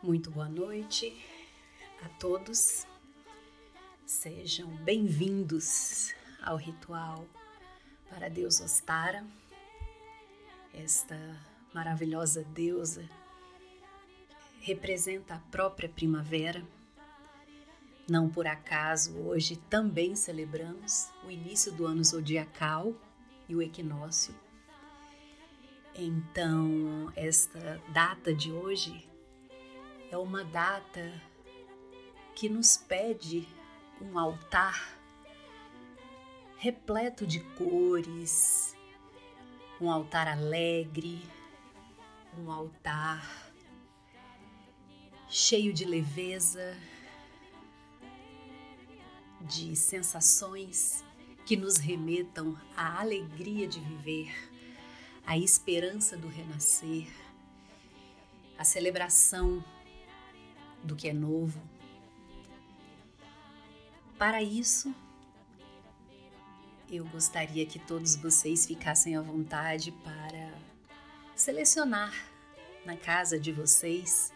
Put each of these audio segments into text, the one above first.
Muito boa noite a todos. Sejam bem-vindos ao ritual para Deus Ostara, esta maravilhosa deusa representa a própria primavera. Não por acaso, hoje também celebramos o início do ano zodiacal e o equinócio. Então, esta data de hoje é uma data que nos pede um altar repleto de cores, um altar alegre, um altar cheio de leveza, de sensações que nos remetam à alegria de viver, à esperança do renascer, à celebração do que é novo. Para isso, eu gostaria que todos vocês ficassem à vontade para selecionar na casa de vocês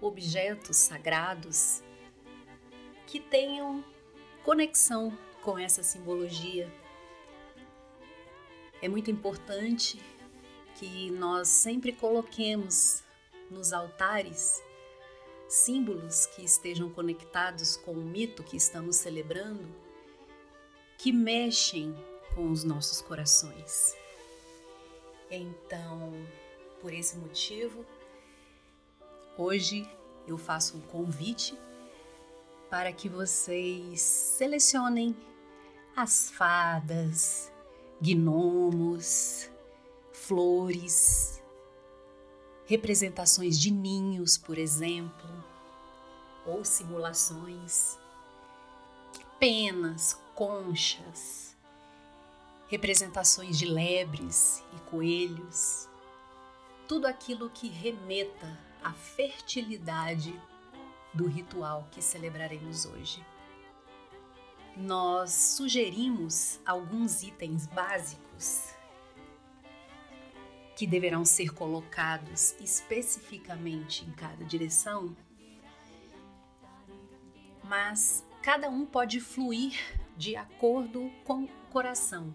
objetos sagrados que tenham conexão com essa simbologia. É muito importante que nós sempre coloquemos nos altares símbolos que estejam conectados com o mito que estamos celebrando, que mexem com os nossos corações. Então, por esse motivo, hoje eu faço um convite para que vocês selecionem as fadas, gnomos, flores, representações de ninhos, por exemplo, ou simulações, penas, conchas, representações de lebres e coelhos, tudo aquilo que remeta à fertilidade do ritual que celebraremos hoje. Nós sugerimos alguns itens básicos que deverão ser colocados especificamente em cada direção, mas cada um pode fluir de acordo com o coração.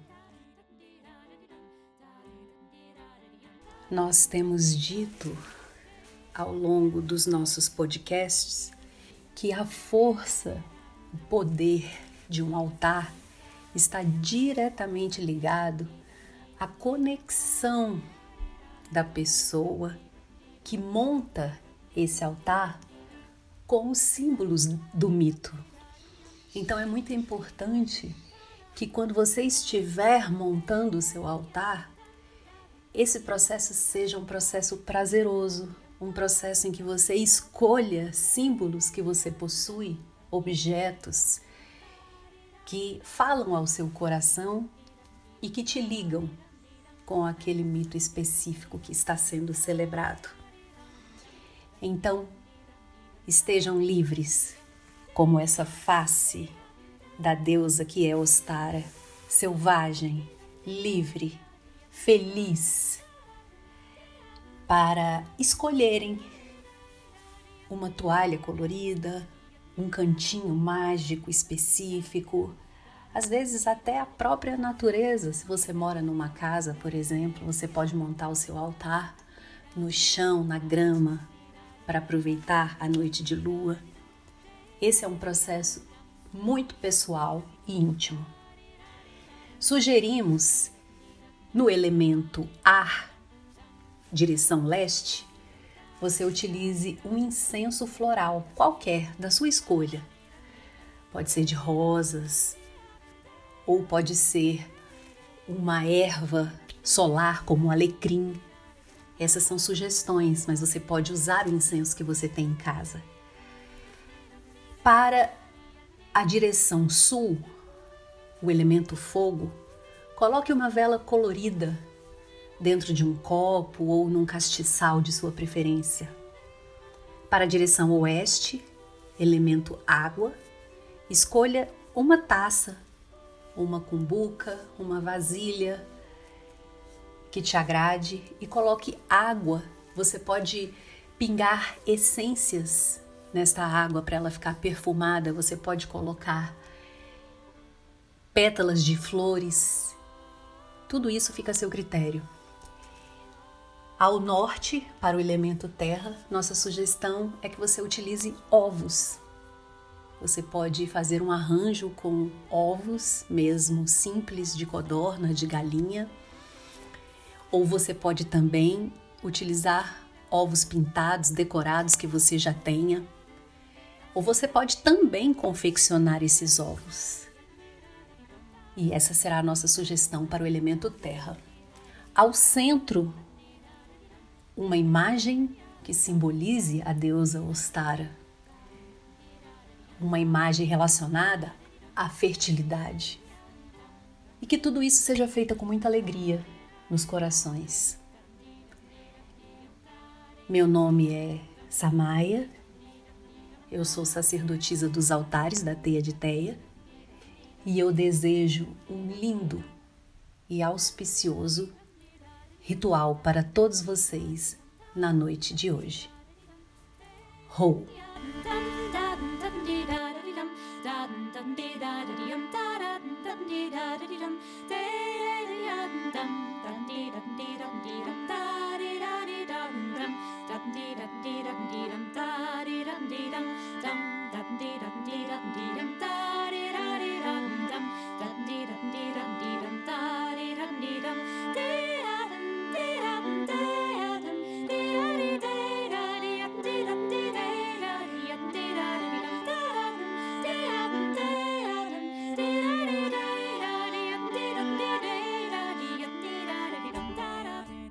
Nós temos dito ao longo dos nossos podcasts que a força, o poder de um altar está diretamente ligado à conexão da pessoa que monta esse altar com os símbolos do mito. Então é muito importante que quando você estiver montando o seu altar, esse processo seja um processo prazeroso, um processo em que você escolha símbolos que você possui, objetos que falam ao seu coração e que te ligam com aquele mito específico que está sendo celebrado. Então, estejam livres, como essa face da deusa que é Ostara, selvagem, livre, feliz para escolherem uma toalha colorida, um cantinho mágico específico, às vezes até a própria natureza. Se você mora numa casa, por exemplo, você pode montar o seu altar no chão, na grama, para aproveitar a noite de lua. Esse é um processo muito pessoal e íntimo. Sugerimos no elemento ar direção leste, você utilize um incenso floral qualquer da sua escolha. Pode ser de rosas ou pode ser uma erva solar como alecrim. Essas são sugestões, mas você pode usar o incenso que você tem em casa. Para a direção sul, o elemento fogo, coloque uma vela colorida dentro de um copo ou num castiçal de sua preferência. Para a direção oeste, elemento água, escolha uma taça, uma cumbuca, uma vasilha que te agrade e coloque água. Você pode pingar essências nesta água para ela ficar perfumada. Você pode colocar pétalas de flores. Tudo isso fica a seu critério. Ao norte, para o elemento terra, nossa sugestão é que você utilize ovos. Você pode fazer um arranjo com ovos, mesmo simples, de codorna, de galinha. Ou você pode também utilizar ovos pintados, decorados que você já tenha. Ou você pode também confeccionar esses ovos. E essa será a nossa sugestão para o elemento terra. Ao centro uma imagem que simbolize a deusa Ostara, uma imagem relacionada à fertilidade. E que tudo isso seja feito com muita alegria nos corações. Meu nome é Samaia, eu sou sacerdotisa dos altares da Teia de Teia e eu desejo um lindo e auspicioso ritual para todos vocês na noite de hoje. Rou.